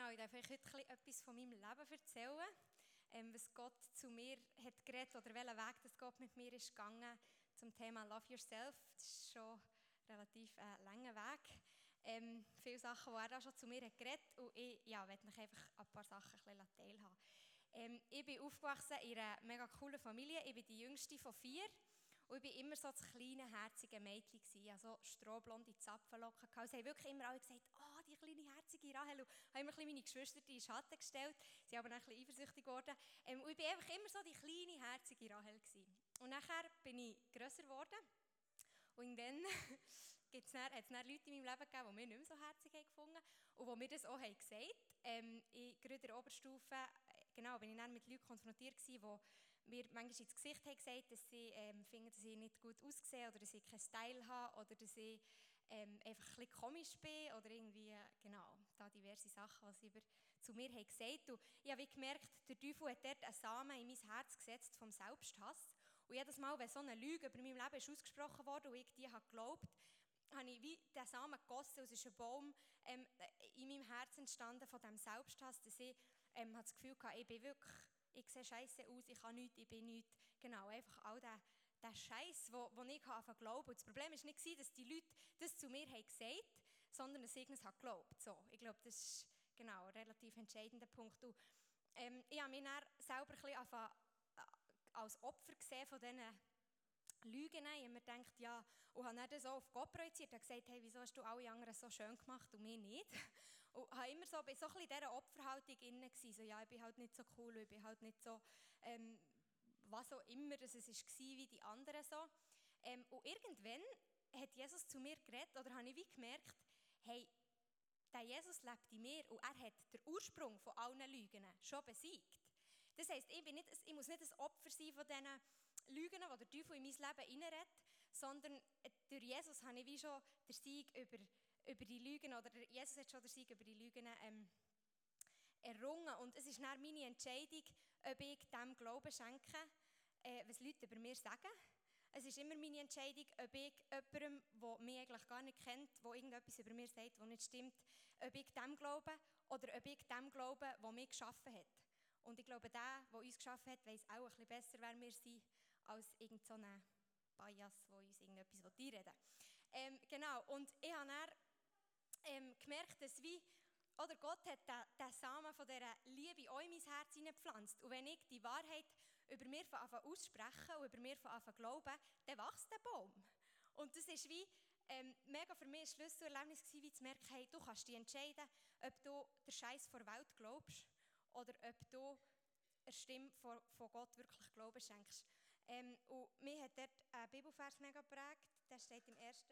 Genau, ich darf euch heute etwas von meinem Leben erzählen, ähm, was Gott zu mir hat geredet oder welchen Weg das Gott mit mir ist gegangen zum Thema Love Yourself. Das ist schon relativ ein äh, langer Weg. Ähm, viele Sachen, die er auch schon zu mir hat geredet und ich ja, werde euch einfach ein paar Sachen ein teilhaben. Ähm, ich bin aufgewachsen in einer mega coolen Familie. Ich bin die jüngste von vier. Und ich war immer so das kleine, herzige Mädchen. Ich hatte strohblonde Zapfenlocken. Es haben wirklich immer alle gesagt, oh, die kleine, herzige Rahel. Und haben immer meine Geschwister in den Schatten gestellt. Sie sind aber dann ein bisschen eifersüchtig geworden. Ähm, und ich war einfach immer so die kleine, herzige Rahel. Und nachher bin ich grösser geworden. Und dann hat es dann Leute in meinem Leben gegeben, die mich nicht mehr so herzig haben gefunden und die mir das auch haben gesagt ähm, In der Oberstufe äh, genau, bin ich dann mit Leuten konfrontiert, gewesen, die mir manchmal ins Gesicht haben gesagt, dass sie ähm, finden, dass ich nicht gut aussehe oder dass ich keinen Style habe oder dass ich ähm, einfach ein bisschen komisch bin oder irgendwie, genau, da diverse Sachen, was sie zu mir haben gesagt. Und ich habe gemerkt, der Teufel hat dort einen Samen in mein Herz gesetzt vom Selbsthass. Und jedes Mal, wenn so eine Lüge über mein Leben ist ausgesprochen wurde und ich die habe geglaubt, habe ich wie den Samen gegossen, es ist ein Baum ähm, in meinem Herzen entstanden von dem Selbsthass, dass ich ähm, das Gefühl hatte, ich bin wirklich ich sehe scheiße aus, ich kann nichts, ich bin nichts. Genau, einfach all der, der Scheiß, wo, wo ich anfangen glauben. Und das Problem war nicht, dass die Leute das zu mir haben gesagt haben, sondern dass ich es geglaubt so, Ich glaube, das ist genau, ein relativ entscheidender Punkt. Und, ähm, ich habe mich dann selber ein bisschen äh, als Opfer gesehen von diesen Lügen. Ich habe mir gedacht, ja, und habe dann das auch auf Gott projiziert und gesagt, hey, wieso hast du alle anderen so schön gemacht und mich nicht? Und habe immer so, so ein bisschen in dieser Opferhaltung inne so, ja, ich bin halt nicht so cool, ich bin halt nicht so, ähm, was auch immer es war wie die anderen so. Ähm, und irgendwann hat Jesus zu mir geredet, oder habe ich wie gemerkt, hey, der Jesus lebt in mir und er hat den Ursprung von allen Lügen schon besiegt. Das heisst, ich, bin nicht, ich muss nicht ein Opfer sein von diesen Lügen, die der Teufel in mein Leben hineinredet, sondern durch Jesus habe ich wie schon den Sieg über über die Lügen, oder Jesus hat schon den Sieg über die Lügen ähm, errungen. Und es ist dann meine Entscheidung, ob ich dem Glauben schenke, äh, was Leute über mir sagen. Es ist immer meine Entscheidung, ob ich jemandem, der mich eigentlich gar nicht kennt, der irgendetwas über mir sagt, das nicht stimmt, ob ich dem glaube oder ob ich dem glaube, der mich geschaffen hat. Und ich glaube, der, der uns geschaffen hat, weiß auch ein bisschen besser, wer wir sind, als irgendein so Bias, der uns irgendetwas einreden will. Ähm, genau, und ich habe ähm, gemerkt, dass wie, oder Gott hat den, den Samen von dieser Liebe auch in mein Herz hineingepflanzt. Und wenn ich die Wahrheit über mir von Anfang ausspreche und über mir von Anfang glaube, dann wächst der Baum. Und das ist wie, ähm, mega für mich ein Schlüsselerlebnis gewesen, wie zu merken, hey, du kannst dich entscheiden, ob du der Scheiß vor Welt glaubst oder ob du eine Stimme von, von Gott wirklich Glauben schenkst. Ähm, und mir hat dort ein Bibelfers mega geprägt, der steht im 1.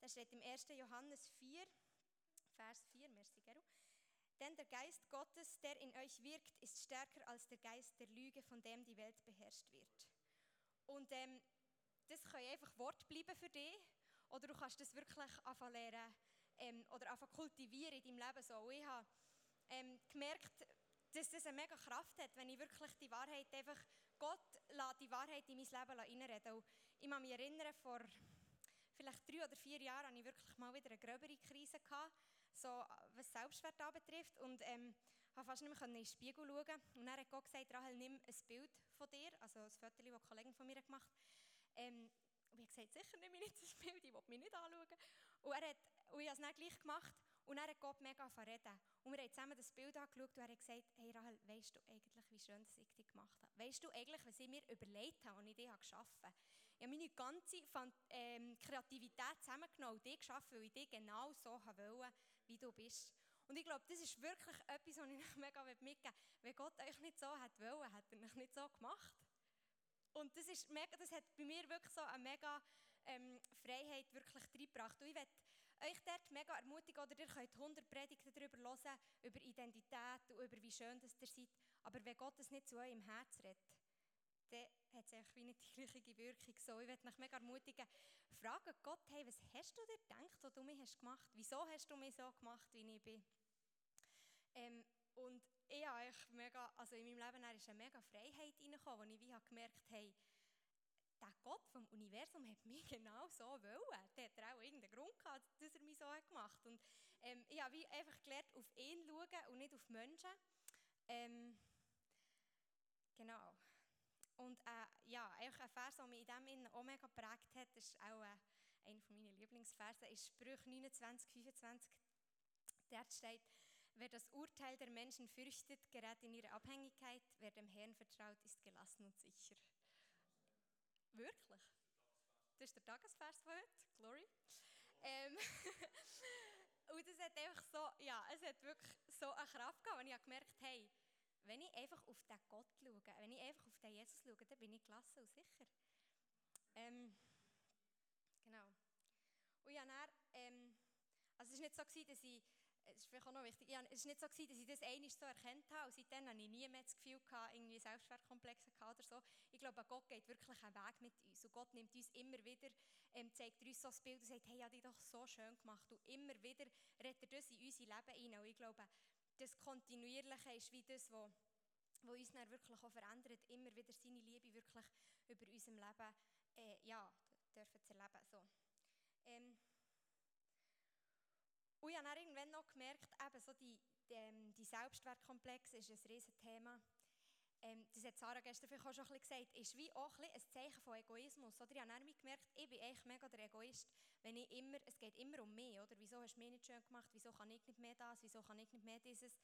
Da steht im 1. Johannes 4, Vers 4, merci Geru. Denn der Geist Gottes, der in euch wirkt, ist stärker als der Geist der Lüge, von dem die Welt beherrscht wird. Und ähm, das kann einfach Wort bleiben für dich. Oder du kannst das wirklich einfach lernen ähm, oder einfach kultivieren in deinem Leben. So. Und ich habe ähm, gemerkt, dass das eine mega Kraft hat, wenn ich wirklich die Wahrheit einfach, Gott lässt die Wahrheit in mein Leben reinreden. Und ich kann mich erinnern, vor vielleicht drei oder vier Jahren hatte ich wirklich mal wieder eine gröbere Krise, gehabt, so, was Selbstwert anbetrifft. Und ähm, konnte fast nicht mehr in den Spiegel schauen. Und dann hat Gott gesagt, Rahel, nimm ein Bild von dir, also ein Foto, das eine Kollegin von mir gemacht. Ähm, und ich habe gesagt, sicher nehme ich nicht das Bild, ich will mich nicht anschauen. Und, er hat, und ich habe es dann gleich gemacht. Und dann hat Gott mega verreden. Und wir haben zusammen das Bild angeschaut und er hat gesagt, hey Rahel, weißt du eigentlich, wie schön das ich dich gemacht habe? Weißt du eigentlich, was ich mir überlegt habe und ich dich geschaffen habe? Habe meine ganze ähm, Kreativität zusammengenommen und dich geschaffen, weil ich dich genau so wollte, wie du bist. Und ich glaube, das ist wirklich etwas, was ich euch mega mitgeben will. Wenn Gott euch nicht so hat wollen, hat er euch nicht so gemacht. Und das, ist mega, das hat bei mir wirklich so eine mega ähm, Freiheit wirklich reingebracht. Und ich möchte euch dort mega ermutigen, oder ihr könnt 100 Predigten darüber hören, über Identität und über wie schön das ihr seid. Aber wenn Gott es nicht zu eurem Herz redet, dann hat es eigentlich wie nicht die gleiche Wirkung. So, ich möchte euch mega ermutigen, frage Gott, hey, was hast du dir gedacht, was du mich hast gemacht? Wieso hast du mich so gemacht, wie ich bin? Ähm, und ich habe mega, also in meinem Leben ist eine mega Freiheit reingekommen, wo ich wie habe gemerkt habe, der Gott vom Universum hat mich genau so wollen. Der hat auch irgendeinen Grund gehabt, dass er mich so gemacht hat. Und Ähm, ich habe wie einfach gelernt, auf ihn zu schauen und nicht auf Menschen. Ähm, genau. Und äh, ja, eigentlich ein Vers, der mich in dem Innen auch mega geprägt hat, ist auch äh, einer meiner Lieblingsverse, ist Sprüche 29, 25. Dort steht, wer das Urteil der Menschen fürchtet, gerät in ihre Abhängigkeit. Wer dem Herrn vertraut, ist gelassen und sicher. Wirklich? Das ist der Tagesvers von heute. Glory. Ähm, und es hat einfach so, ja, es hat wirklich so eine Kraft gehabt, und ich habe gemerkt, hey, wenn ich einfach auf den Gott schaue, wenn ich einfach auf den Jesus schaue, dann bin ich gelassen und sicher. Ähm, genau. Und ja, dann, ähm, also es war nicht so, gewesen, dass ich, es ist vielleicht auch noch wichtig, ich, es war nicht so, gewesen, dass ich das einmal so erkannt habe und seitdem habe ich nie mehr das Gefühl gehabt, irgendwie Selbstwertkomplexe oder so. Ich glaube, Gott geht wirklich einen Weg mit uns und Gott nimmt uns immer wieder, ähm, zeigt uns so das Bild und sagt, hey, ich habe dich doch so schön gemacht und immer wieder redet er das in unser Leben rein und ich glaube, das Kontinuierliche ist wie das, was wo uns dann wirklich auch verändert, immer wieder seine Liebe wirklich über unserem Leben äh, ja, dürfen zu erleben. So. Ähm, und ich habe dann irgendwann noch gemerkt, eben so die, die, ähm, die Selbstwertkomplex ist ein riesiges Thema. Ähm, das hat Sarah gestern vielleicht auch schon ein bisschen gesagt, ist wie auch ein, ein Zeichen von Egoismus. Oder ich habe dann gemerkt, ich bin eigentlich mega der Egoist, wenn ich immer, es geht immer um mich, oder? Wieso hast du mich nicht schön gemacht? Wieso kann ich nicht mehr das? Wieso kann ich nicht mehr dieses?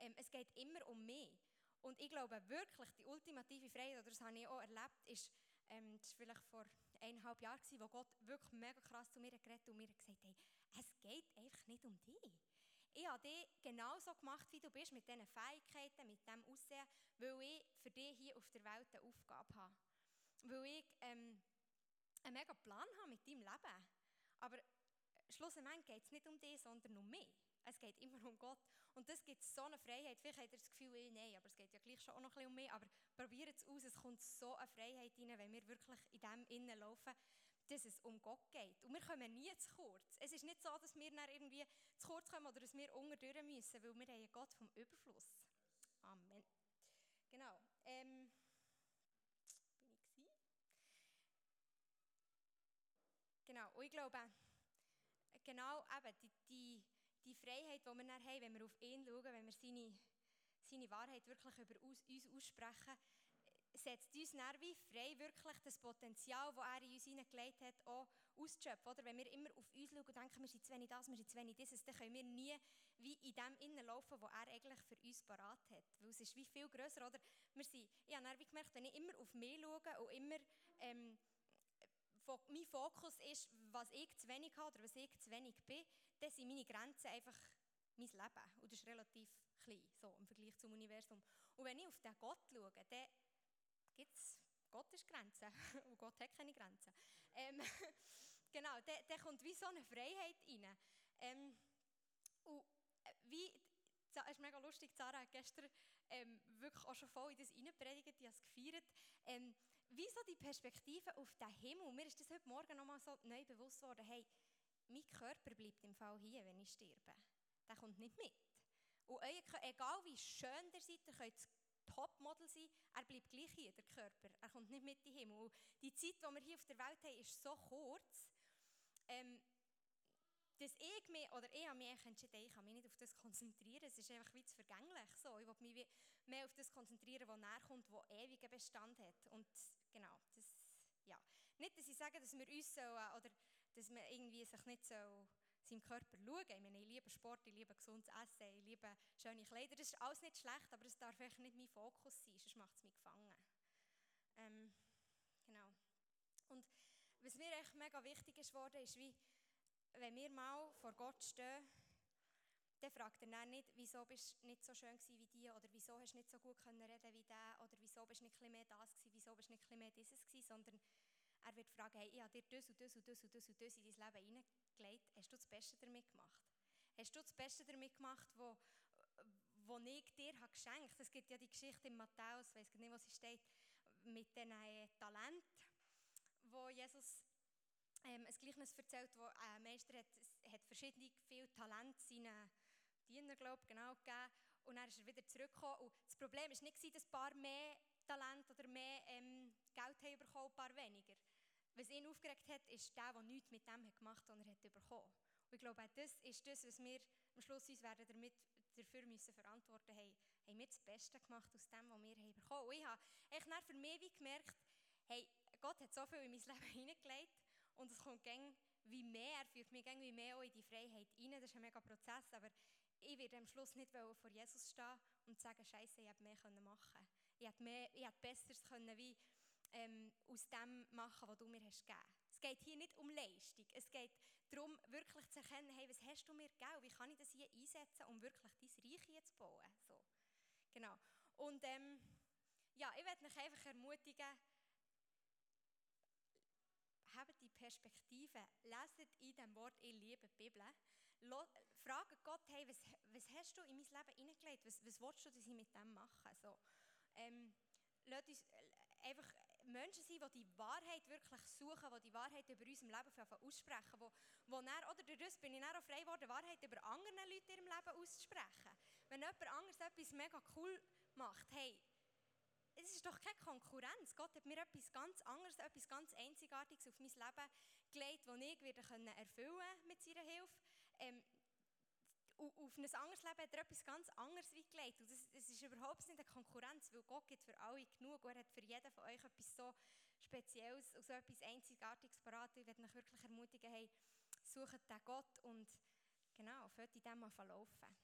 Ähm, es geht immer um mich. Und ich glaube wirklich, die ultimative Freiheit, oder das habe ich auch erlebt, ist, ähm, das war vielleicht vor eineinhalb Jahren, wo Gott wirklich mega krass zu mir geredet und mir gesagt hat, hey, es geht einfach nicht um dich. Ich habe dich genauso gemacht, wie du bist, mit diesen Fähigkeiten, mit dem Aussehen, weil ich für dich hier auf der Welt eine Aufgabe habe. Weil ich ähm, einen mega Plan habe mit deinem Leben. Aber schlussendlich geht es nicht um dich, sondern um mich. Es geht immer um Gott. Und das gibt so eine Freiheit. Vielleicht habt ihr das Gefühl, eh, nein, aber es geht ja gleich schon auch noch ein bisschen um mich. Aber probiert es aus, es kommt so eine Freiheit rein, wenn wir wirklich in dem innen laufen, dass es um Gott geht. Und wir kommen nie zu kurz. Es ist nicht so, dass wir dann irgendwie zu kurz kommen oder dass wir unterdurch müssen, weil wir haben Gott vom Überfluss. Amen. Genau. Ähm, bin ich gewesen? Genau. Und ich glaube, genau eben die, die die Freiheit, die wir dann haben, wenn wir auf ihn schauen, wenn wir seine, seine Wahrheit wirklich über uns aussprechen, setzt uns dann wie frei, wirklich das Potenzial, das er in uns hineingelegt hat, auch auszuschöpfen. Oder? Wenn wir immer auf uns schauen und denken, wir sind zu wenig das, wir sind zu wenig dieses, dann können wir nie wie in dem Innen laufen, was er eigentlich für uns parat hat. Weil es ist wie viel grösser. Oder? Wir sind, ich habe dann gemerkt, wenn ich immer auf mich schaue und immer ähm, mein Fokus ist, was ich zu wenig habe oder was ich zu wenig bin, dann sind meine Grenzen einfach mein Leben. Und das ist relativ klein, so im Vergleich zum Universum. Und wenn ich auf den Gott schaue, dann gibt es, Gott ist Grenzen und Gott hat keine Grenzen. Ähm, genau, dann, dann kommt wie so eine Freiheit rein. Ähm, und äh, wie, es ist mega lustig, Sarah hat gestern ähm, wirklich auch schon voll in das reingepredigt, die hat es gefeiert. Ähm, wie so die Perspektive auf den Himmel. Mir ist das heute Morgen nochmal so neu bewusst worden, hey, mein Körper bleibt im Fall hier, wenn ich sterbe. Der kommt nicht mit. Und euer, egal wie schön ihr seid, ihr könnt Topmodel sein, er bleibt gleich hier, der Körper. Er kommt nicht mit in den Himmel. Und die Zeit, die wir hier auf der Welt haben, ist so kurz, ähm, dass ich mich, oder ich habe mich entschieden, ich kann mich nicht auf das konzentrieren, es ist einfach wie zu vergänglich. So. Ich will mich mehr auf das konzentrieren, was näher kommt, was ewigen Bestand hat. Und genau, das, ja. Nicht, dass ich sage, dass wir uns so, oder dass man irgendwie sich nicht so seinem Körper schauen. Ich liebe Sport, ich liebe gesundes Essen, ich liebe schöne Kleider. Das ist alles nicht schlecht, aber es darf echt nicht mein Fokus sein, sonst macht es mich gefangen. Ähm, genau. Und was mir echt mega wichtig ist ist, wie, wenn wir mal vor Gott stehen, dann fragt er dann nicht, wieso bist du nicht so schön wie die, oder wieso hast du nicht so gut können reden wie der, oder wieso bist du nicht mehr das gewesen, wieso bist du nicht mehr dieses gewesen, sondern er wird fragen, hey, ich habe dir das und das und das und das und das in dein Leben hineingelegt. Hast du das Beste damit gemacht? Hast du das Beste damit gemacht, wo, wo ich dir habe geschenkt habe? Es gibt ja die Geschichte in Matthäus, ich weiß nicht, wo sie steht, mit den äh, Talent, wo Jesus ähm, ein Gleichnis erzählt, wo ein Meister hat, hat verschiedene viel Talent seinen Diener, glaube genau gegeben und dann ist er wieder zurückgekommen und das Problem war nicht, dass ein paar mehr Talent oder mehr ähm, Geld haben bekommen, ein paar weniger. was ihn aufgeregt hat, ist der, der nichts mit dem gemacht hat, er hat bekommen. Und ich glaube, das ist das, was wir am Schluss uns werden damit dafür müssen verantworten haben, haben wir das Beste gemacht aus dem, was wir haben bekommen. Und ich habe echt für mich wie gemerkt, hey, Gott hat so viel in mein Leben hineingelegt und es kommt gäng wie mehr, er führt mich wie mehr auch in die Freiheit rein. Das ist ein mega Prozess, aber ich werde am Schluss nicht vor Jesus stehen und sagen, Scheiße, ich hätte mehr machen können. Ich hätte, mehr, ich hätte Besseres können wie ähm, aus dem machen, was du mir hast gegeben. Es geht hier nicht um Leistung. Es geht darum, wirklich zu erkennen, hey, was hast du mir gegeben? Wie kann ich das hier einsetzen, um wirklich dein Reich hier zu bauen? So. Genau. Und ähm, ja, ich werde euch einfach ermutigen, habt die Perspektive, leset in dem Wort, ich liebe die Bibel. Frage Gott, hey, was, was hast du in mein Leben hineingelegt? Was, was willst du, dass ich mit dem mache? So, ähm, lasst uns äh, einfach Menschen sein, die die Wahrheit wirklich suchen, die die Wahrheit über unserem Leben aussprechen, wo, wo dann, oder durch das bin ich dann auch frei geworden, Wahrheit über andere Leute in ihrem Leben auszusprechen. Wenn jemand anderes etwas mega cool macht, hey, es ist doch keine Konkurrenz. Gott hat mir etwas ganz anderes, etwas ganz Einzigartiges auf mein Leben gelegt, das ich erfüllen mit seiner Hilfe. Ähm, auf ein anderes Leben hat er etwas ganz anderes wie gelegt. Und das, das, ist überhaupt nicht eine Konkurrenz, weil Gott gibt für alle genug. Er hat für jeden von euch etwas so Spezielles und so etwas Einzigartiges parat. Ich werde euch wirklich ermutigen, hey, sucht den Gott und genau, fällt in dem mal verlaufen.